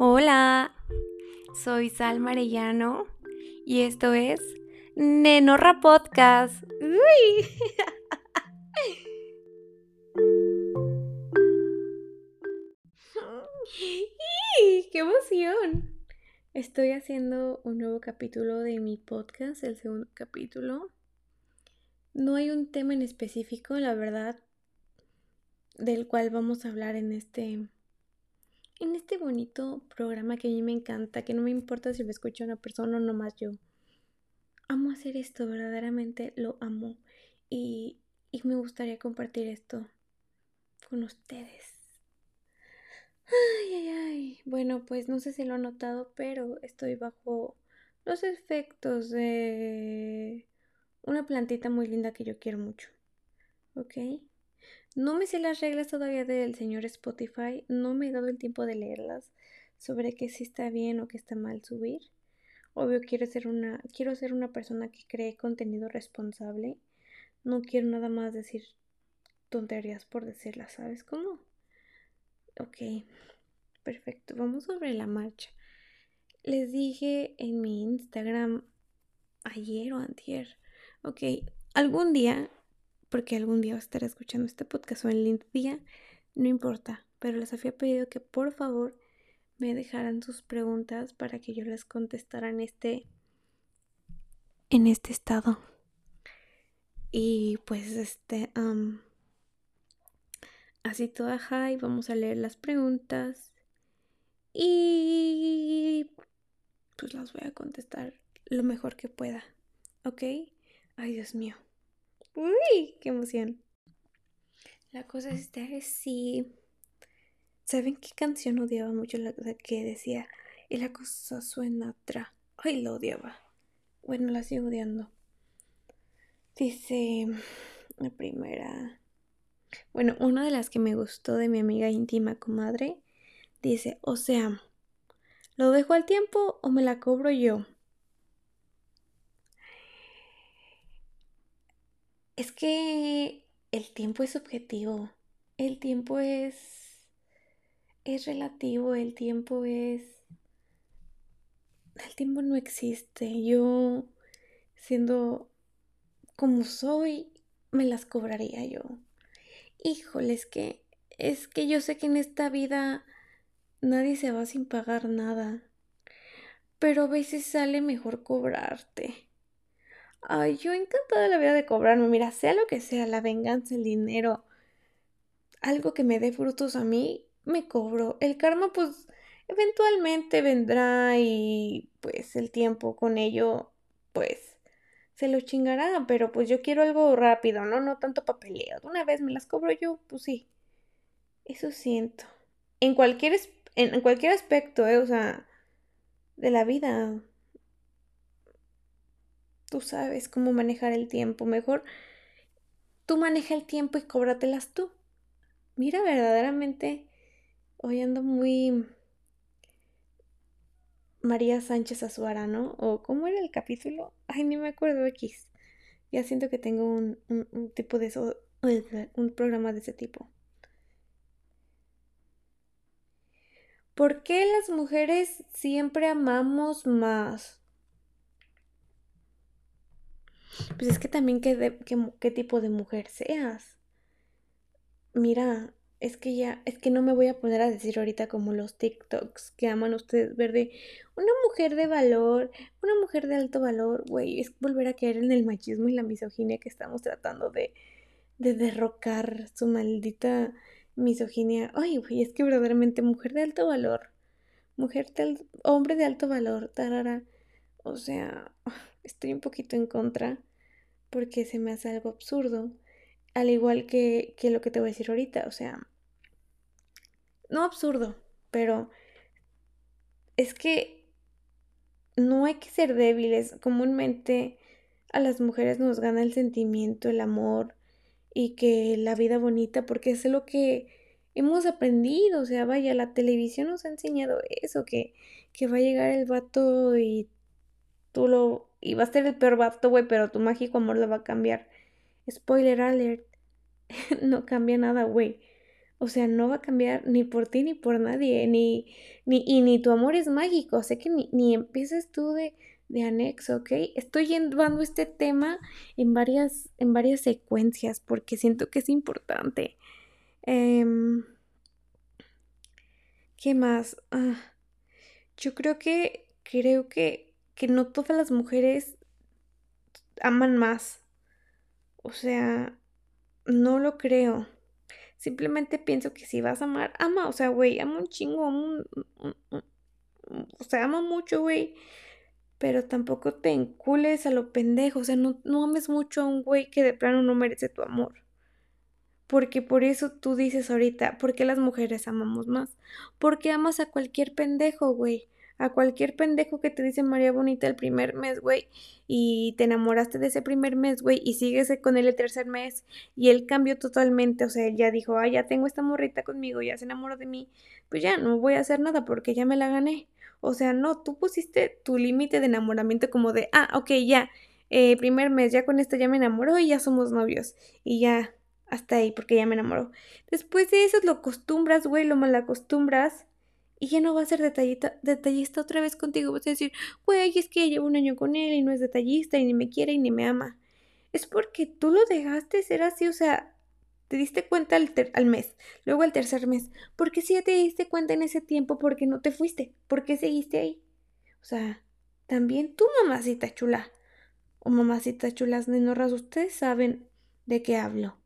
Hola, soy Sal Marellano y esto es Nenorra Podcast. Uy. ¡Qué emoción! Estoy haciendo un nuevo capítulo de mi podcast, el segundo capítulo. No hay un tema en específico, la verdad, del cual vamos a hablar en este en este bonito programa que a mí me encanta, que no me importa si lo escucha una persona o no más yo. Amo hacer esto, verdaderamente lo amo. Y, y me gustaría compartir esto con ustedes. Ay, ay, ay. Bueno, pues no sé si lo han notado, pero estoy bajo los efectos de una plantita muy linda que yo quiero mucho. ¿Ok? No me sé las reglas todavía del señor Spotify, no me he dado el tiempo de leerlas sobre qué si está bien o qué está mal subir. Obvio quiero ser una quiero ser una persona que cree contenido responsable. No quiero nada más decir tonterías por decirlas, ¿sabes cómo? Ok. Perfecto, vamos sobre la marcha. Les dije en mi Instagram ayer o antier. Ok, algún día porque algún día va a estar escuchando este podcast o en el día, no importa, pero les había pedido que por favor me dejaran sus preguntas para que yo les contestara en este en este estado. Y pues este así toda high, vamos a leer las preguntas y pues las voy a contestar lo mejor que pueda. ¿Ok? Ay, Dios mío. Uy, qué emoción. La cosa es que sí. ¿Saben qué canción odiaba mucho? La que decía, y la cosa suena tra. Ay, la odiaba. Bueno, la sigo odiando. Dice la primera. Bueno, una de las que me gustó de mi amiga íntima comadre dice, o sea, ¿lo dejo al tiempo o me la cobro yo? Es que el tiempo es subjetivo. El tiempo es. es relativo. El tiempo es. El tiempo no existe. Yo, siendo como soy, me las cobraría yo. Híjole, es que. Es que yo sé que en esta vida nadie se va sin pagar nada. Pero a veces sale mejor cobrarte. Ay, yo encantada la vida de cobrarme. Mira, sea lo que sea, la venganza, el dinero, algo que me dé frutos a mí, me cobro. El karma, pues, eventualmente vendrá y pues el tiempo con ello, pues, se lo chingará. Pero pues yo quiero algo rápido, ¿no? No tanto papeleo. De una vez me las cobro yo, pues sí. Eso siento. En cualquier, en cualquier aspecto, ¿eh? O sea, de la vida tú sabes cómo manejar el tiempo. Mejor tú maneja el tiempo y cóbratelas tú. Mira, verdaderamente, hoy ando muy María Sánchez Azuara, ¿no? O cómo era el capítulo. Ay, ni me acuerdo X. Ya siento que tengo un, un tipo de eso, un programa de ese tipo. ¿Por qué las mujeres siempre amamos más? Pues es que también qué, qué, tipo de mujer seas. Mira, es que ya, es que no me voy a poner a decir ahorita como los TikToks que aman ustedes ver de una mujer de valor, una mujer de alto valor, güey, es volver a caer en el machismo y la misoginia que estamos tratando de, de derrocar su maldita misoginia. Ay, güey, es que verdaderamente mujer de alto valor, mujer de hombre de alto valor, tarara. O sea, estoy un poquito en contra porque se me hace algo absurdo, al igual que, que lo que te voy a decir ahorita, o sea, no absurdo, pero es que no hay que ser débiles, comúnmente a las mujeres nos gana el sentimiento, el amor y que la vida bonita, porque es lo que hemos aprendido, o sea, vaya, la televisión nos ha enseñado eso, que, que va a llegar el vato y tú lo... Y va a ser el peor vato, güey, pero tu mágico amor lo va a cambiar. Spoiler alert. no cambia nada, güey. O sea, no va a cambiar ni por ti ni por nadie, ni, ni, y ni tu amor es mágico, sé que ni, ni empieces tú de, de anexo, ¿ok? Estoy llevando este tema en varias, en varias secuencias porque siento que es importante. Em, ¿Qué más? Ah, yo creo que, creo que, que no todas las mujeres aman más. O sea, no lo creo. Simplemente pienso que si vas a amar, ama, o sea, güey, ama un chingo, un, o sea, ama mucho, güey. Pero tampoco te encules a lo pendejo, o sea, no, no ames mucho a un güey que de plano no merece tu amor. Porque por eso tú dices ahorita, ¿por qué las mujeres amamos más? Porque amas a cualquier pendejo, güey a cualquier pendejo que te dice María Bonita el primer mes, güey, y te enamoraste de ese primer mes, güey, y sigues con él el tercer mes, y él cambió totalmente, o sea, ya dijo, ah, ya tengo esta morrita conmigo, ya se enamoró de mí, pues ya no voy a hacer nada porque ya me la gané. O sea, no, tú pusiste tu límite de enamoramiento como de, ah, ok, ya, eh, primer mes, ya con esto ya me enamoró y ya somos novios, y ya, hasta ahí, porque ya me enamoró. Después de eso lo acostumbras, güey, lo mal acostumbras y ya no va a ser detallista, detallista otra vez contigo. Vas a decir, güey, es que llevo un año con él y no es detallista y ni me quiere y ni me ama. Es porque tú lo dejaste ser así, o sea, te diste cuenta al, al mes, luego al tercer mes. Porque si ya te diste cuenta en ese tiempo, porque no te fuiste? ¿Por qué seguiste ahí? O sea, también tú, mamacita chula, o mamacita chulas nenorras, ustedes saben de qué hablo.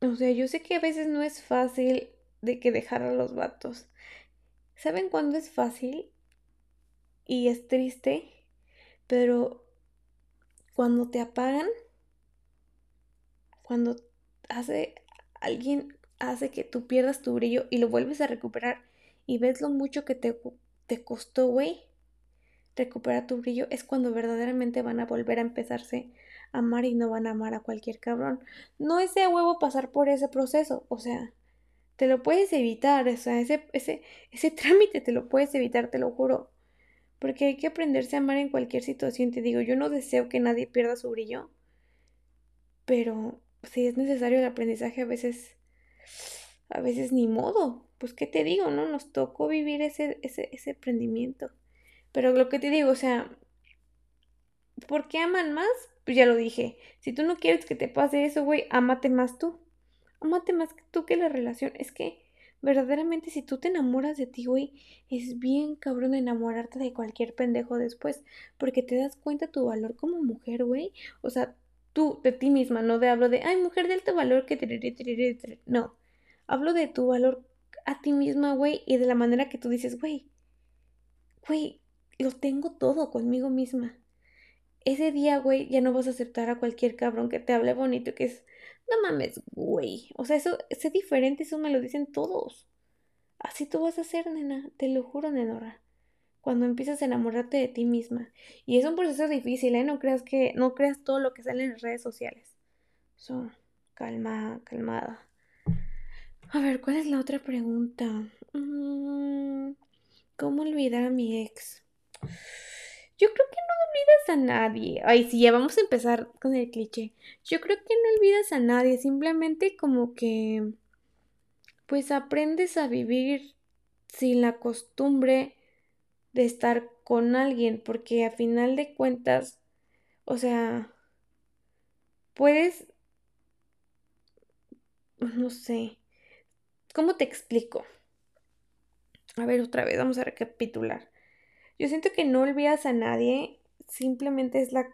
O sea, yo sé que a veces no es fácil de que dejar a los vatos. ¿Saben cuándo es fácil? Y es triste, pero cuando te apagan, cuando hace alguien hace que tú pierdas tu brillo y lo vuelves a recuperar y ves lo mucho que te, te costó, güey, recuperar tu brillo, es cuando verdaderamente van a volver a empezarse a amar y no van a amar a cualquier cabrón. No es de huevo pasar por ese proceso, o sea, te lo puedes evitar, o sea, ese, ese, ese trámite te lo puedes evitar, te lo juro. Porque hay que aprenderse a amar en cualquier situación. Te digo, yo no deseo que nadie pierda su brillo. Pero si es necesario el aprendizaje, a veces, a veces ni modo. Pues, ¿qué te digo, no? Nos tocó vivir ese, ese, ese aprendimiento. Pero lo que te digo, o sea, ¿por qué aman más? Pues ya lo dije. Si tú no quieres que te pase eso, güey, amate más tú. Amate más que tú que la relación. Es que verdaderamente si tú te enamoras de ti, güey, es bien cabrón enamorarte de cualquier pendejo después, porque te das cuenta tu valor como mujer, güey. O sea, tú de ti misma, no de hablo de, ay, mujer de alto valor que... No, hablo de tu valor a ti misma, güey, y de la manera que tú dices, güey, güey, lo tengo todo conmigo misma. Ese día, güey, ya no vas a aceptar a cualquier cabrón que te hable bonito, que es no mames, güey. O sea, eso, es diferente, eso me lo dicen todos. Así tú vas a ser, nena, te lo juro, nenora. Cuando empiezas a enamorarte de ti misma. Y es un proceso difícil, ¿eh? No creas que, no creas todo lo que sale en las redes sociales. So, calma, calmada. A ver, ¿cuál es la otra pregunta? Mm, ¿Cómo olvidar a mi ex? Yo creo que no olvidas a nadie. Ay, sí, ya vamos a empezar con el cliché. Yo creo que no olvidas a nadie, simplemente como que pues aprendes a vivir sin la costumbre de estar con alguien, porque a final de cuentas, o sea, puedes, no sé, ¿cómo te explico? A ver, otra vez, vamos a recapitular. Yo siento que no olvidas a nadie, simplemente es la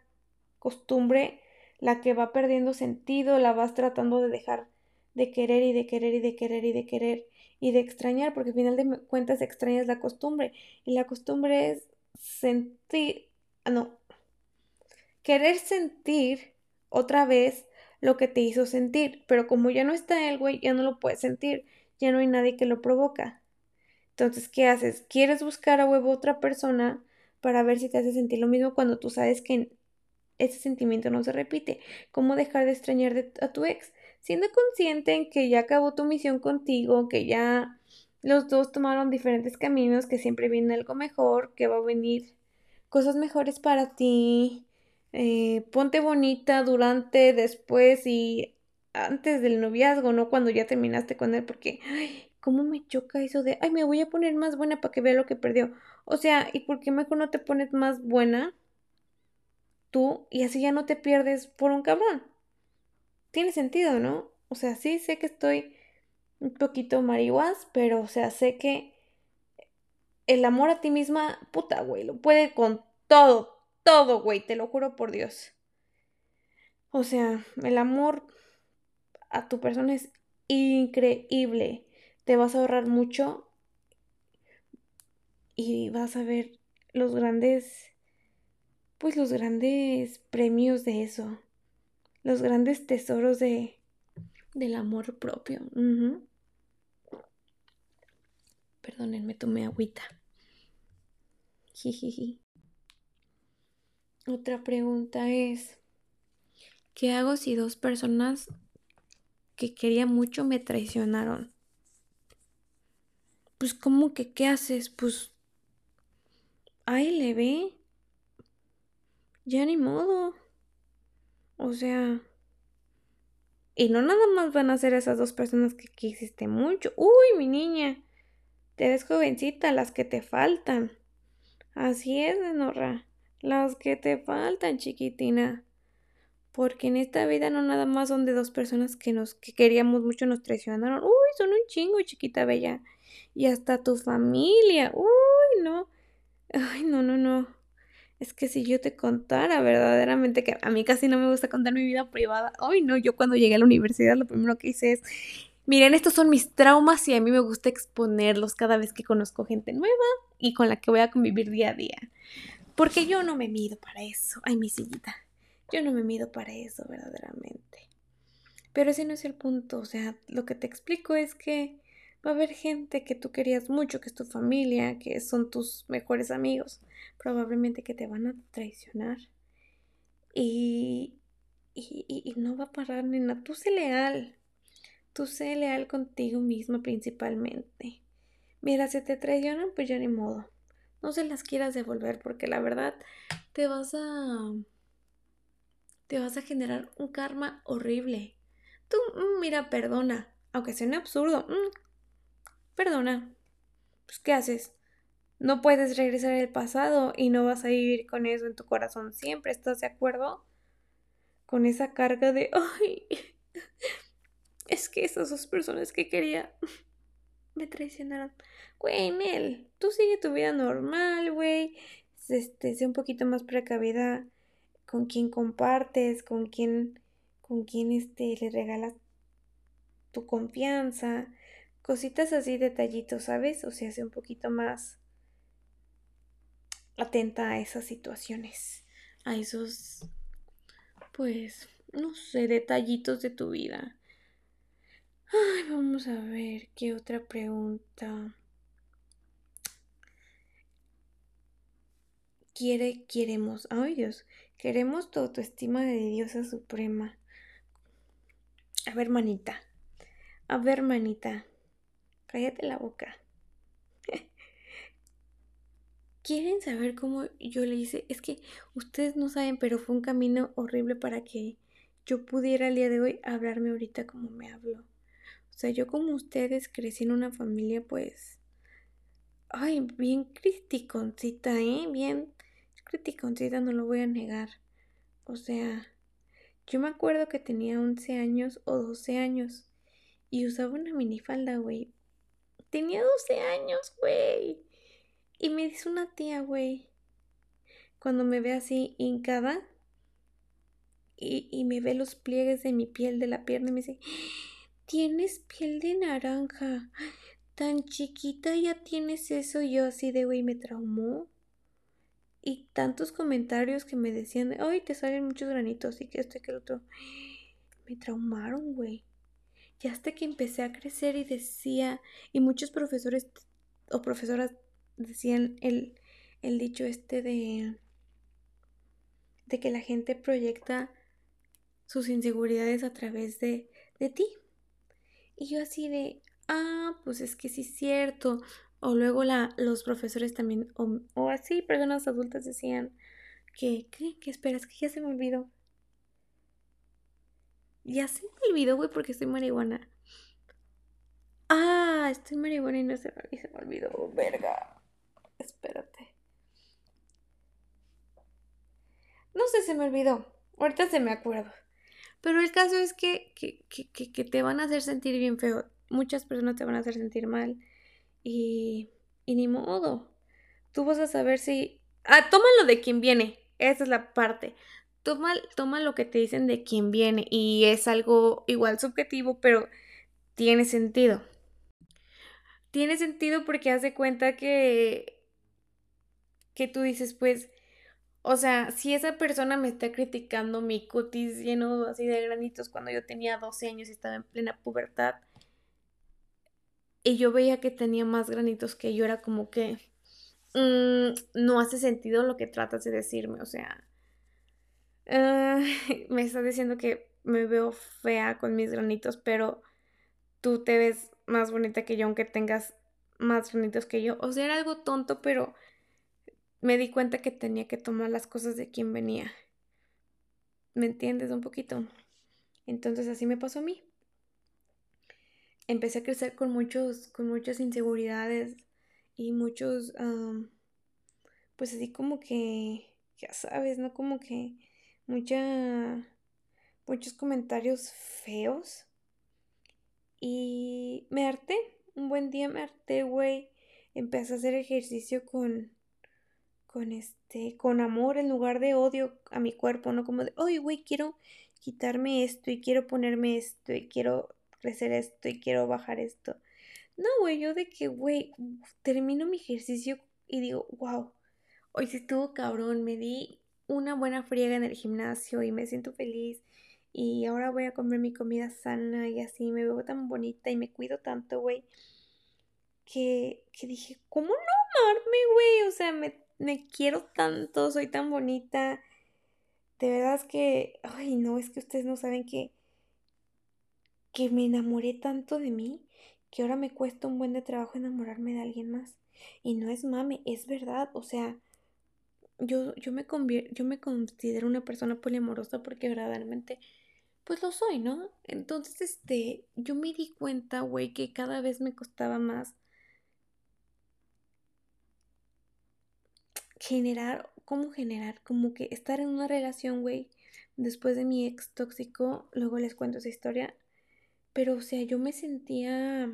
costumbre la que va perdiendo sentido, la vas tratando de dejar de querer y de querer y de querer y de querer y de extrañar, porque al final de cuentas extrañas la costumbre y la costumbre es sentir, ah, no, querer sentir otra vez lo que te hizo sentir, pero como ya no está el güey, ya no lo puedes sentir, ya no hay nadie que lo provoca. Entonces, ¿qué haces? ¿Quieres buscar a huevo otra persona para ver si te hace sentir lo mismo cuando tú sabes que ese sentimiento no se repite? ¿Cómo dejar de extrañar a tu ex? Siendo consciente en que ya acabó tu misión contigo, que ya los dos tomaron diferentes caminos, que siempre viene algo mejor, que va a venir cosas mejores para ti. Eh, ponte bonita durante, después y antes del noviazgo, no cuando ya terminaste con él, porque, ¿cómo me choca eso de, ay, me voy a poner más buena para que vea lo que perdió? O sea, ¿y por qué mejor no te pones más buena tú y así ya no te pierdes por un cabrón? Tiene sentido, ¿no? O sea, sí sé que estoy un poquito marihuas, pero, o sea, sé que el amor a ti misma, puta, güey, lo puede con todo, todo, güey, te lo juro por Dios. O sea, el amor a tu persona es increíble. Te vas a ahorrar mucho y vas a ver los grandes, pues los grandes premios de eso, los grandes tesoros de, del amor propio. Perdónenme, tomé agüita. Otra pregunta es, ¿qué hago si dos personas que quería mucho me traicionaron? Pues ¿cómo que qué haces? Pues ahí le ve. Ya ni modo. O sea, y no nada más van a ser esas dos personas que quisiste mucho. Uy, mi niña, te ves jovencita, las que te faltan. Así es, Norra. Las que te faltan, chiquitina. Porque en esta vida no nada más son de dos personas que nos que queríamos mucho nos traicionaron. Uy, son un chingo, chiquita bella. Y hasta tu familia. Uy, no. Ay, no, no, no. Es que si yo te contara verdaderamente que a mí casi no me gusta contar mi vida privada. Ay, no, yo cuando llegué a la universidad lo primero que hice es, miren, estos son mis traumas y a mí me gusta exponerlos cada vez que conozco gente nueva y con la que voy a convivir día a día. Porque yo no me mido para eso. Ay, mi sillita. Yo no me mido para eso, verdaderamente. Pero ese no es el punto. O sea, lo que te explico es que va a haber gente que tú querías mucho, que es tu familia, que son tus mejores amigos. Probablemente que te van a traicionar. Y, y, y, no va a parar, nena. Tú sé leal. Tú sé leal contigo misma principalmente. Mira, si te traicionan, pues ya ni modo. No se las quieras devolver porque la verdad te vas a... te vas a generar un karma horrible. Tú, mm, mira, perdona. Aunque suene absurdo. Perdona. Pues, ¿qué haces? No puedes regresar al pasado y no vas a vivir con eso en tu corazón siempre. ¿Estás de acuerdo? Con esa carga de, ay, es que esas dos personas que quería me traicionaron. Güey, Nel, tú sigue tu vida normal, güey. Este, sé un poquito más precavida con quién compartes, con quién, con quién este, le regalas tu confianza. Cositas así, detallitos, ¿sabes? O sea, sé un poquito más atenta a esas situaciones, a esos, pues, no sé, detallitos de tu vida. Ay, vamos a ver qué otra pregunta. Quiere, queremos, ay Dios, queremos tu autoestima de diosa suprema. A ver, manita. A ver, manita. Cállate la boca. ¿Quieren saber cómo yo le hice? Es que ustedes no saben, pero fue un camino horrible para que yo pudiera el día de hoy hablarme ahorita como me hablo. O sea, yo como ustedes crecí en una familia pues... Ay, bien criticoncita, ¿eh? Bien criticoncita, no lo voy a negar. O sea, yo me acuerdo que tenía 11 años o 12 años y usaba una minifalda, güey. Tenía 12 años, güey. Y me dice una tía, güey, cuando me ve así hincada y, y me ve los pliegues de mi piel de la pierna y me dice, tienes piel de naranja. Tan chiquita ya tienes eso. yo así de, güey, me traumó. Y tantos comentarios que me decían, ay, te salen muchos granitos y que esto y que el otro. Me traumaron, güey. Y hasta que empecé a crecer y decía, y muchos profesores o profesoras decían el, el dicho este de, de que la gente proyecta sus inseguridades a través de, de ti. Y yo así de, ah, pues es que sí es cierto. O luego la, los profesores también, o, así, personas adultas decían que, ¿qué? ¿Qué esperas? Que ya se me olvidó. Ya se me olvidó, güey, porque estoy marihuana. Ah, estoy marihuana y no se me, olvidó, verga. Espérate. No sé, se me olvidó. Ahorita se me acuerdo. Pero el caso es que, que, que, que, te van a hacer sentir bien feo. Muchas personas te van a hacer sentir mal. Y, y ni modo. Tú vas a saber si... Ah, tómalo de quien viene. Esa es la parte. Toma, toma lo que te dicen de quien viene. Y es algo igual subjetivo, pero tiene sentido. Tiene sentido porque haz de cuenta que... Que tú dices, pues o sea, si esa persona me está criticando mi cutis lleno así de granitos cuando yo tenía 12 años y estaba en plena pubertad, y yo veía que tenía más granitos que yo, era como que mm, no hace sentido lo que tratas de decirme, o sea, ah, me estás diciendo que me veo fea con mis granitos, pero tú te ves más bonita que yo aunque tengas más granitos que yo. O sea, era algo tonto, pero me di cuenta que tenía que tomar las cosas de quien venía. ¿Me entiendes un poquito? Entonces así me pasó a mí. Empecé a crecer con muchos, con muchas inseguridades y muchos, pues así como que, ya sabes, ¿no? Como que mucha, muchos comentarios feos. Y me harté, un buen día me harté, güey. Empecé a hacer ejercicio con, con este, con amor en lugar de odio a mi cuerpo, no como de, oye, güey, quiero quitarme esto y quiero ponerme esto y quiero crecer esto y quiero bajar esto. No, güey, yo de que, güey, termino mi ejercicio y digo, wow, hoy sí estuvo cabrón, me di una buena friega en el gimnasio y me siento feliz y ahora voy a comer mi comida sana y así me veo tan bonita y me cuido tanto, güey, que, que dije, ¿cómo no amarme, güey? O sea, me me quiero tanto, soy tan bonita. De verdad es que, ay, no, es que ustedes no saben que, que me enamoré tanto de mí que ahora me cuesta un buen de trabajo enamorarme de alguien más. Y no es mame, es verdad, o sea, yo, yo, me yo me considero una persona poliamorosa porque verdaderamente, pues lo soy, ¿no? Entonces, este, yo me di cuenta, güey, que cada vez me costaba más generar, ¿cómo generar? Como que estar en una relación, güey, después de mi ex tóxico, luego les cuento esa historia, pero o sea, yo me sentía...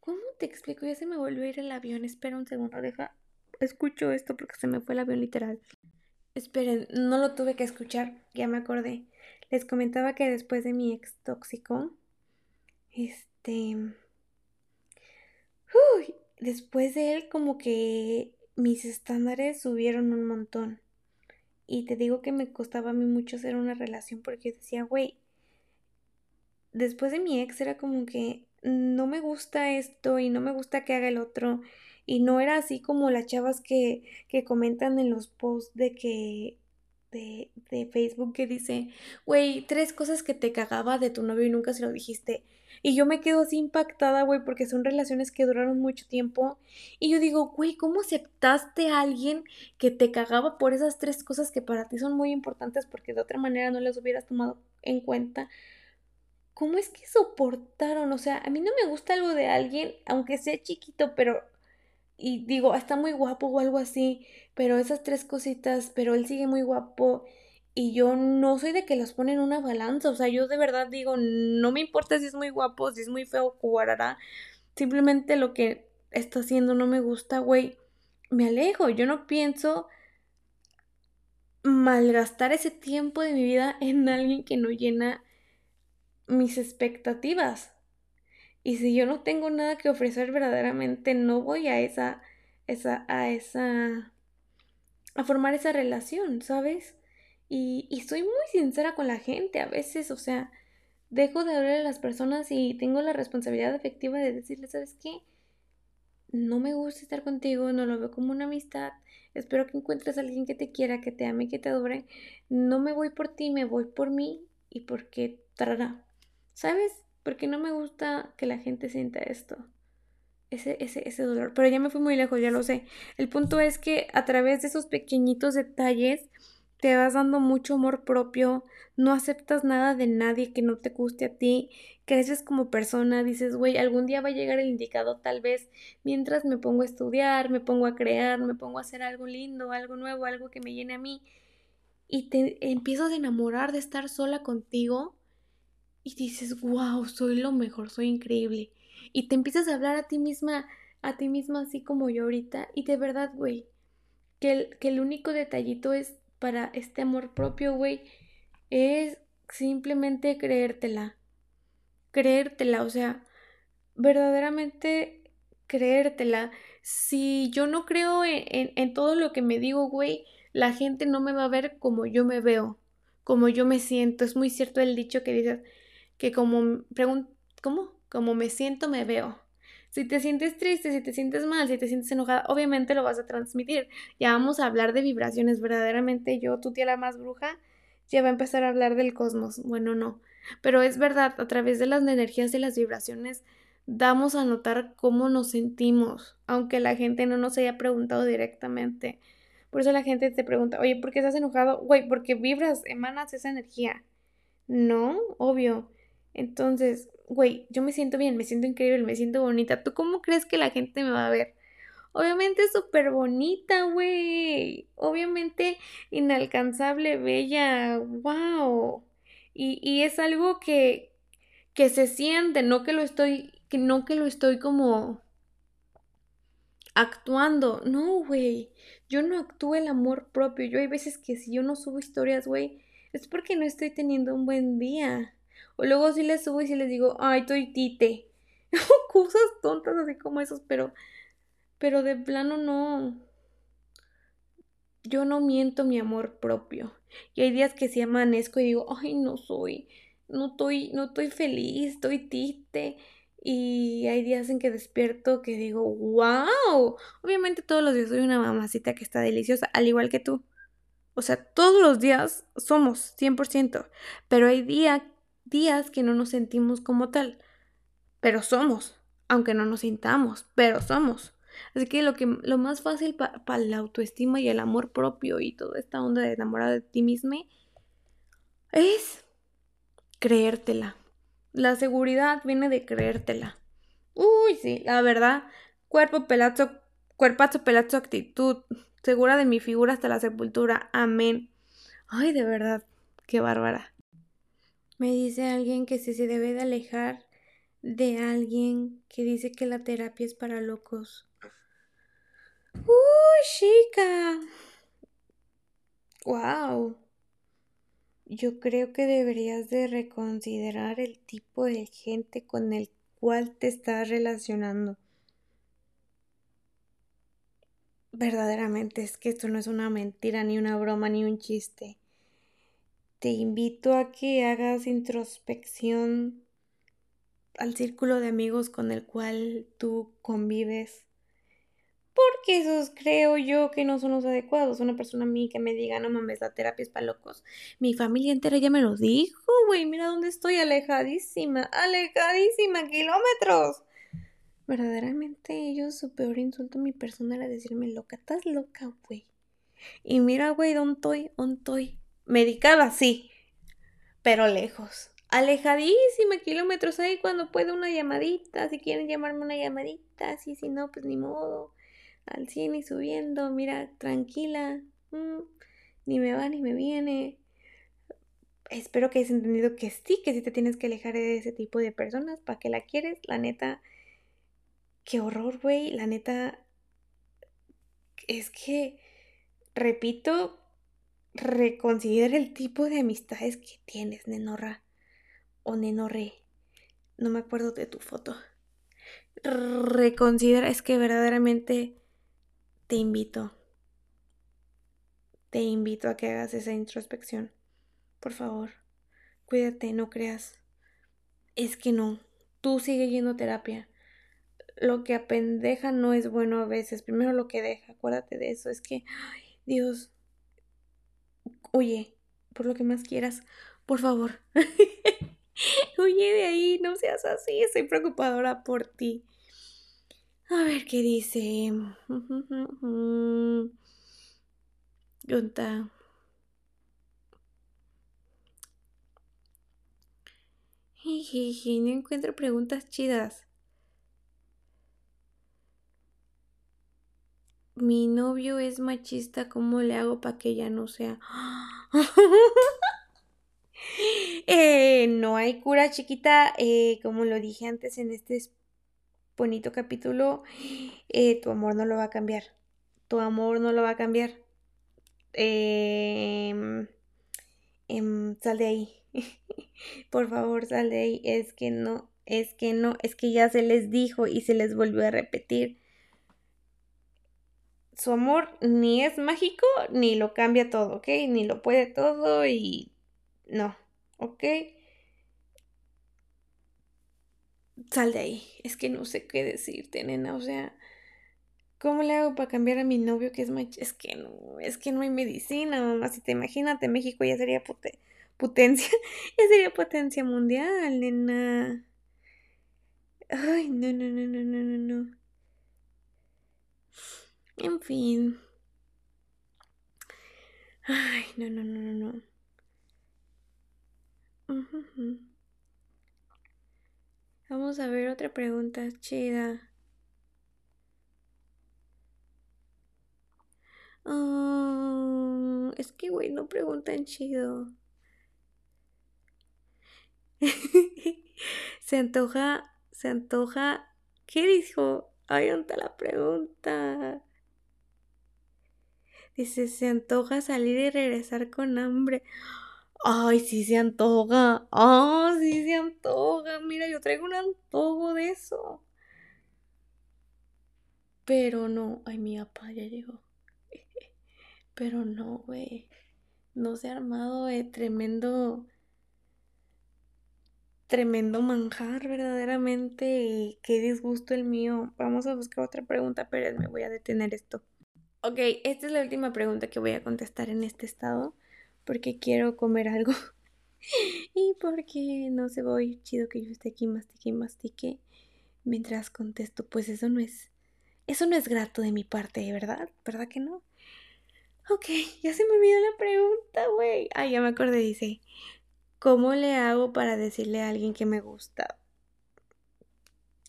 ¿Cómo te explico? Ya se me volvió a ir el avión, espera un segundo, deja, escucho esto porque se me fue el avión literal. Esperen, no lo tuve que escuchar, ya me acordé. Les comentaba que después de mi ex tóxico, este... Uy, después de él como que mis estándares subieron un montón. Y te digo que me costaba a mí mucho hacer una relación porque decía, güey, después de mi ex era como que no me gusta esto y no me gusta que haga el otro. Y no era así como las chavas que, que comentan en los posts de que de, de Facebook que dice, güey, tres cosas que te cagaba de tu novio y nunca se lo dijiste. Y yo me quedo así impactada, güey, porque son relaciones que duraron mucho tiempo. Y yo digo, güey, ¿cómo aceptaste a alguien que te cagaba por esas tres cosas que para ti son muy importantes porque de otra manera no las hubieras tomado en cuenta? ¿Cómo es que soportaron? O sea, a mí no me gusta algo de alguien, aunque sea chiquito, pero... Y digo, está muy guapo o algo así, pero esas tres cositas, pero él sigue muy guapo y yo no soy de que los ponen en una balanza, o sea, yo de verdad digo, no me importa si es muy guapo, si es muy feo, jugará. Simplemente lo que está haciendo no me gusta, güey. Me alejo, yo no pienso malgastar ese tiempo de mi vida en alguien que no llena mis expectativas. Y si yo no tengo nada que ofrecer verdaderamente, no voy a esa, esa, a esa, a formar esa relación, ¿sabes? Y, y soy muy sincera con la gente a veces, o sea, dejo de hablar a las personas y tengo la responsabilidad efectiva de decirles, ¿sabes qué? No me gusta estar contigo, no lo veo como una amistad. Espero que encuentres a alguien que te quiera, que te ame, que te adore. No me voy por ti, me voy por mí y porque tarará. ¿Sabes? Porque no me gusta que la gente sienta esto. Ese, ese, ese dolor. Pero ya me fui muy lejos, ya lo sé. El punto es que a través de esos pequeñitos detalles te vas dando mucho amor propio, no aceptas nada de nadie que no te guste a ti, creces como persona, dices, güey, algún día va a llegar el indicado tal vez, mientras me pongo a estudiar, me pongo a crear, me pongo a hacer algo lindo, algo nuevo, algo que me llene a mí, y te empiezas a enamorar de estar sola contigo, y dices, wow, soy lo mejor, soy increíble, y te empiezas a hablar a ti misma, a ti misma así como yo ahorita, y de verdad, güey, que el, que el único detallito es para este amor propio, güey, es simplemente creértela. Creértela, o sea, verdaderamente creértela. Si yo no creo en, en, todo lo que me digo, güey, la gente no me va a ver como yo me veo, como yo me siento. Es muy cierto el dicho que dices que como, ¿cómo? Como me siento, me veo. Si te sientes triste, si te sientes mal, si te sientes enojada, obviamente lo vas a transmitir. Ya vamos a hablar de vibraciones. Verdaderamente yo, tu tía la más bruja, ya va a empezar a hablar del cosmos. Bueno, no. Pero es verdad, a través de las energías y las vibraciones damos a notar cómo nos sentimos, aunque la gente no nos haya preguntado directamente. Por eso la gente te pregunta, oye, ¿por qué estás enojado? Güey, porque vibras, emanas esa energía. No, obvio. Entonces, güey, yo me siento bien, me siento increíble, me siento bonita. ¿Tú cómo crees que la gente me va a ver? Obviamente súper bonita, güey. Obviamente inalcanzable, bella. ¡Wow! Y, y es algo que, que se siente, no que lo estoy, que no que lo estoy como actuando. No, güey. Yo no actúo el amor propio. Yo hay veces que si yo no subo historias, güey, es porque no estoy teniendo un buen día. O luego sí les subo y sí les digo, ay, estoy tite. Cosas tontas así como esos, pero, pero de plano no. Yo no miento mi amor propio. Y hay días que sí amanezco y digo, ay, no soy, no estoy, no estoy feliz, estoy tite. Y hay días en que despierto que digo, wow. Obviamente todos los días soy una mamacita que está deliciosa, al igual que tú. O sea, todos los días somos 100%. Pero hay días días que no nos sentimos como tal, pero somos, aunque no nos sintamos, pero somos. Así que lo, que, lo más fácil para la autoestima y el amor propio y toda esta onda de enamorar de ti mismo es creértela. La seguridad viene de creértela. Uy, sí, la verdad, cuerpo, pelazo, cuerpazo, pelazo, actitud, segura de mi figura hasta la sepultura. Amén. Ay, de verdad, qué bárbara. Me dice alguien que si se debe de alejar de alguien que dice que la terapia es para locos. ¡Uy, chica! ¡Wow! Yo creo que deberías de reconsiderar el tipo de gente con el cual te estás relacionando. Verdaderamente es que esto no es una mentira, ni una broma, ni un chiste te invito a que hagas introspección al círculo de amigos con el cual tú convives. Porque esos creo yo que no son los adecuados. Una persona a mí que me diga, no mames, la terapia es para locos. Mi familia entera ya me lo dijo, güey. Mira dónde estoy, alejadísima, alejadísima, kilómetros. Verdaderamente ellos su peor insulto a mi persona era decirme loca. Estás loca, güey. Y mira, güey, ¿dónde estoy? ¿Dónde estoy? Medicada, sí, pero lejos. Alejadísima, kilómetros ahí cuando puede una llamadita, si quieren llamarme una llamadita, sí, si no, pues ni modo. Al cine y subiendo, mira, tranquila, mm, ni me va ni me viene. Espero que hayas entendido que sí, que sí te tienes que alejar de ese tipo de personas, ¿para que la quieres? La neta, qué horror, güey, la neta, es que, repito, reconsidera el tipo de amistades que tienes, Nenorra. O Nenorre. No me acuerdo de tu foto. Reconsidera, es que verdaderamente te invito. Te invito a que hagas esa introspección. Por favor, cuídate, no creas. Es que no. Tú sigue yendo a terapia. Lo que apendeja no es bueno a veces. Primero lo que deja. Acuérdate de eso. Es que, ay, Dios, Oye, por lo que más quieras, por favor. Huye de ahí, no seas así, estoy preocupadora por ti. A ver qué dice. Yunta. no encuentro preguntas chidas. Mi novio es machista, ¿cómo le hago para que ya no sea? Eh, no hay cura chiquita, eh, como lo dije antes en este bonito capítulo, eh, tu amor no lo va a cambiar. Tu amor no lo va a cambiar. Em, em, sal de ahí. Por favor, sal de ahí. Es que no, es que no, es que ya se les dijo y se les volvió a repetir. Su amor ni es mágico ni lo cambia todo, ¿ok? Ni lo puede todo y no, ¿ok? Sal de ahí. Es que no sé qué decirte, nena. O sea, ¿cómo le hago para cambiar a mi novio que es machista? Es que no, es que no hay medicina, mamá. Si te imagínate, México ya sería potencia, ya sería potencia mundial, nena. Ay, no, no, no, no, no, no, no. En fin. Ay, no, no, no, no, no. Vamos a ver otra pregunta chida. Ah, es que, güey, no preguntan chido. se antoja, se antoja. ¿Qué dijo? Ay, ¿dónde la pregunta? Dice, se antoja salir y regresar con hambre. Ay, sí se antoja. Ah, sí se antoja. Mira, yo traigo un antojo de eso. Pero no. Ay, mi papá ya llegó. Pero no, güey. No se ha armado de tremendo. Tremendo manjar, verdaderamente. Qué disgusto el mío. Vamos a buscar otra pregunta, pero me voy a detener esto. Ok, esta es la última pregunta que voy a contestar en este estado porque quiero comer algo y porque no se voy chido que yo esté aquí mastique y mastique mientras contesto, pues eso no es eso no es grato de mi parte, ¿verdad? ¿Verdad que no? Ok, ya se me olvidó la pregunta, güey. Ah, ya me acordé, dice, ¿cómo le hago para decirle a alguien que me gusta?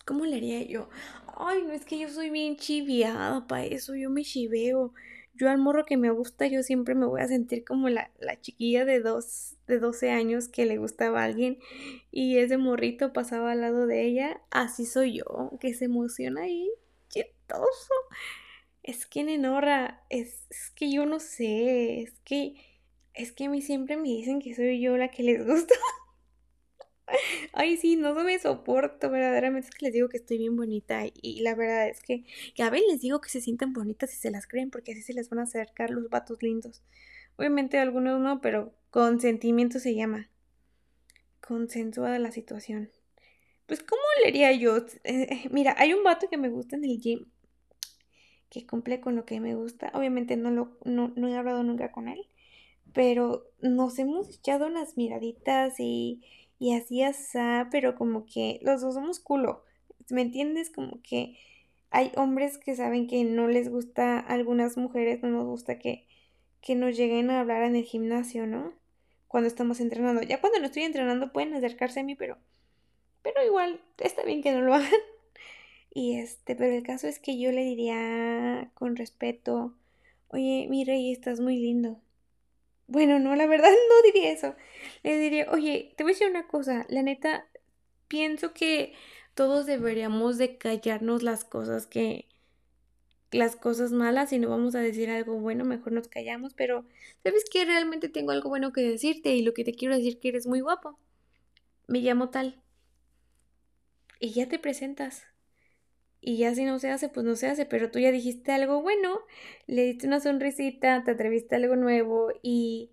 ¿Cómo le haría yo? Ay, no es que yo soy bien chiviada para eso, yo me chiveo yo al morro que me gusta, yo siempre me voy a sentir como la, chiquilla de, dos, de 12 años que le gustaba a alguien y ese morrito pasaba al lado de ella. Así soy yo, que se emociona ahí, chistoso. Es que Nenorra, es, es que yo no sé, es que, es que a mí siempre me dicen que soy yo la que les gusta. Ay, sí, no me soporto, verdaderamente es que les digo que estoy bien bonita y, la verdad es que, a veces les digo que se sienten bonitas y se las creen porque así se les van a acercar los vatos lindos. Obviamente algunos no, pero consentimiento se llama. Consensuada la situación. Pues, ¿cómo le haría yo? Mira, hay un vato que me gusta en el gym que cumple con lo que me gusta. Obviamente no, lo, no, no he hablado nunca con él, pero nos hemos echado unas miraditas y y así asá, pero como que los dos somos culo. ¿Me entiendes? Como que hay hombres que saben que no les gusta algunas mujeres, no nos gusta que, que nos lleguen a hablar en el gimnasio, ¿no? Cuando estamos entrenando. Ya cuando no estoy entrenando pueden acercarse a mí, pero, pero igual está bien que no lo hagan. Y este, pero el caso es que yo le diría con respeto, oye, mi rey, estás muy lindo. Bueno, no, la verdad no diría eso. Le diría, oye, te voy a decir una cosa, la neta, pienso que todos deberíamos de callarnos las cosas que, las cosas malas y no vamos a decir algo bueno, mejor nos callamos, pero sabes que realmente tengo algo bueno que decirte y lo que te quiero decir que eres muy guapo. Me llamo tal. Y ya te presentas. Y ya si no se hace, pues no se hace, pero tú ya dijiste algo bueno, le diste una sonrisita, te atreviste a algo nuevo y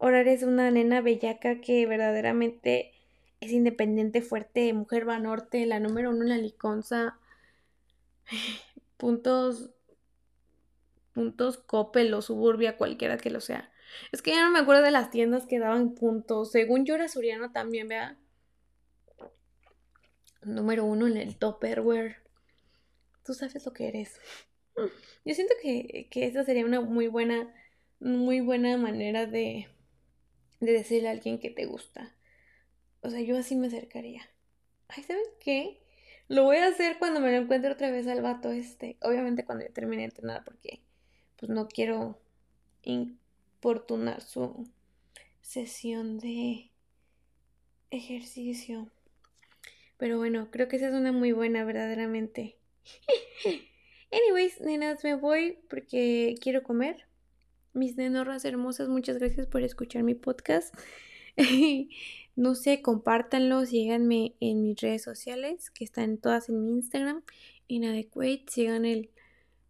ahora eres una nena bellaca que verdaderamente es independiente, fuerte, mujer va norte, la número uno en la liconza, puntos, puntos Coppel o Suburbia, cualquiera que lo sea. Es que ya no me acuerdo de las tiendas que daban puntos. Según yo era Suriano también, vea. Número uno en el Topperware tú sabes lo que eres. Yo siento que, que esa sería una muy buena, muy buena manera de, de decirle a alguien que te gusta. O sea, yo así me acercaría. Ay, ¿sabes qué? Lo voy a hacer cuando me lo encuentre otra vez al vato este. Obviamente cuando ya termine de entrenar porque pues no quiero importunar su sesión de ejercicio. Pero bueno, creo que esa es una muy buena, verdaderamente. Anyways, nenas, me voy porque quiero comer. Mis nenorras hermosas, muchas gracias por escuchar mi podcast. no sé, compártanlo, síganme en mis redes sociales, que están todas en mi Instagram, inadequate, sigan el,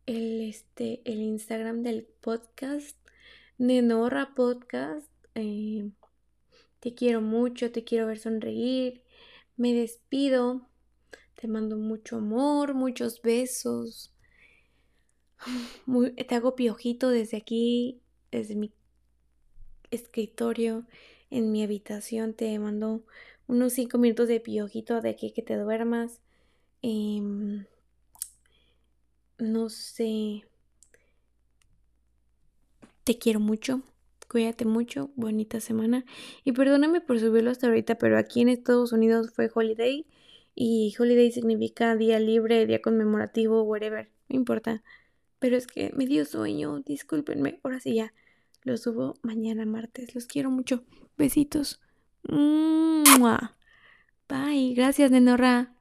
el, este, el Instagram del podcast, Nenorra Podcast. Eh, te quiero mucho, te quiero ver sonreír. Me despido. Te mando mucho amor, muchos besos. te hago piojito desde aquí, desde mi escritorio, en mi habitación. Te mando unos cinco minutos de piojito de que, que te duermas. Em, no sé. Te quiero mucho. Cuídate mucho, bonita semana. Y perdóname por subirlo hasta ahorita, pero aquí en Estados Unidos fue holiday. Y holiday significa día libre, día conmemorativo, whatever. No importa. Pero es que me dio sueño, discúlpenme. Ahora sí ya. Lo subo mañana martes. Los quiero mucho. Besitos. Bye. Gracias, Nenorra.